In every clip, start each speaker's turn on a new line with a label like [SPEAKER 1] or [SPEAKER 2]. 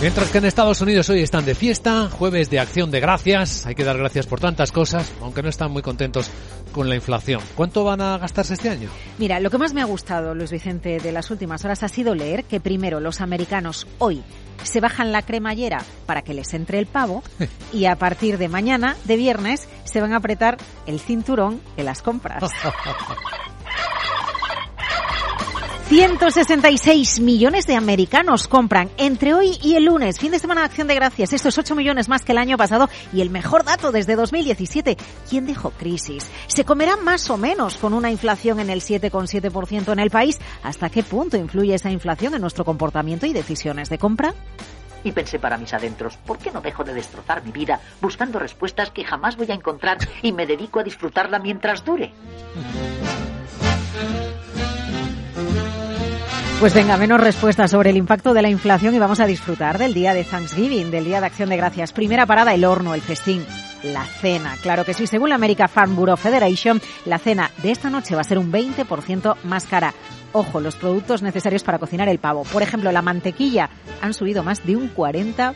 [SPEAKER 1] Mientras que en Estados Unidos hoy están de fiesta, jueves de acción de gracias, hay que dar gracias por tantas cosas, aunque no están muy contentos con la inflación. ¿Cuánto van a gastarse este año?
[SPEAKER 2] Mira, lo que más me ha gustado, Luis Vicente, de las últimas horas ha sido leer que primero los americanos hoy se bajan la cremallera para que les entre el pavo y a partir de mañana, de viernes, se van a apretar el cinturón en las compras. 166 millones de americanos compran entre hoy y el lunes, fin de semana de acción de gracias. Esto es 8 millones más que el año pasado y el mejor dato desde 2017. ¿Quién dijo crisis? ¿Se comerá más o menos con una inflación en el 7,7% en el país? ¿Hasta qué punto influye esa inflación en nuestro comportamiento y decisiones de compra?
[SPEAKER 3] Y pensé para mis adentros, ¿por qué no dejo de destrozar mi vida buscando respuestas que jamás voy a encontrar y me dedico a disfrutarla mientras dure?
[SPEAKER 2] Pues venga, menos respuestas sobre el impacto de la inflación y vamos a disfrutar del día de Thanksgiving, del día de Acción de Gracias. Primera parada, el horno, el festín, la cena. Claro que sí, según la American Farm Bureau Federation, la cena de esta noche va a ser un 20% más cara. Ojo, los productos necesarios para cocinar el pavo. Por ejemplo, la mantequilla han subido más de un 40%.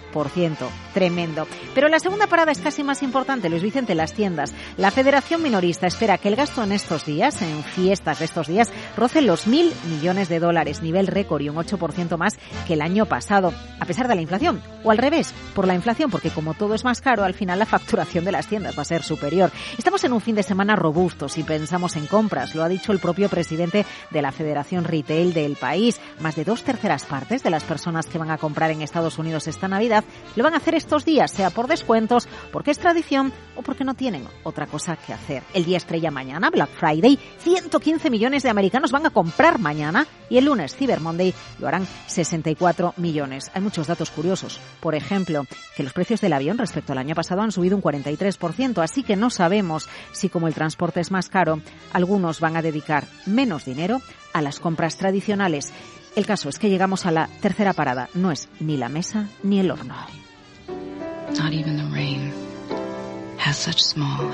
[SPEAKER 2] Tremendo. Pero la segunda parada es casi más importante, Luis Vicente, las tiendas. La Federación Minorista espera que el gasto en estos días, en fiestas de estos días, roce los mil millones de dólares, nivel récord y un 8% más que el año pasado, a pesar de la inflación. O al revés, por la inflación, porque como todo es más caro, al final la facturación de las tiendas va a ser superior. Estamos en un fin de semana robusto si pensamos en compras, lo ha dicho el propio presidente de la Federación Retail del país. Más de dos terceras partes de las personas que van a comprar en Estados Unidos esta Navidad lo van a hacer estos días, sea por descuentos, porque es tradición o porque no tienen otra cosa que hacer. El día estrella mañana, Black Friday, 115 millones de americanos van a comprar mañana y el lunes, Cyber Monday, lo harán 64 millones. Hay muchos datos curiosos. Por ejemplo, que los precios del avión respecto al año pasado han subido un 43%, así que no sabemos si como el transporte es más caro, algunos van a dedicar menos dinero a las compras tradicionales. El caso es que llegamos a la tercera parada. No es ni la mesa ni el horno. Not even the rain has such small.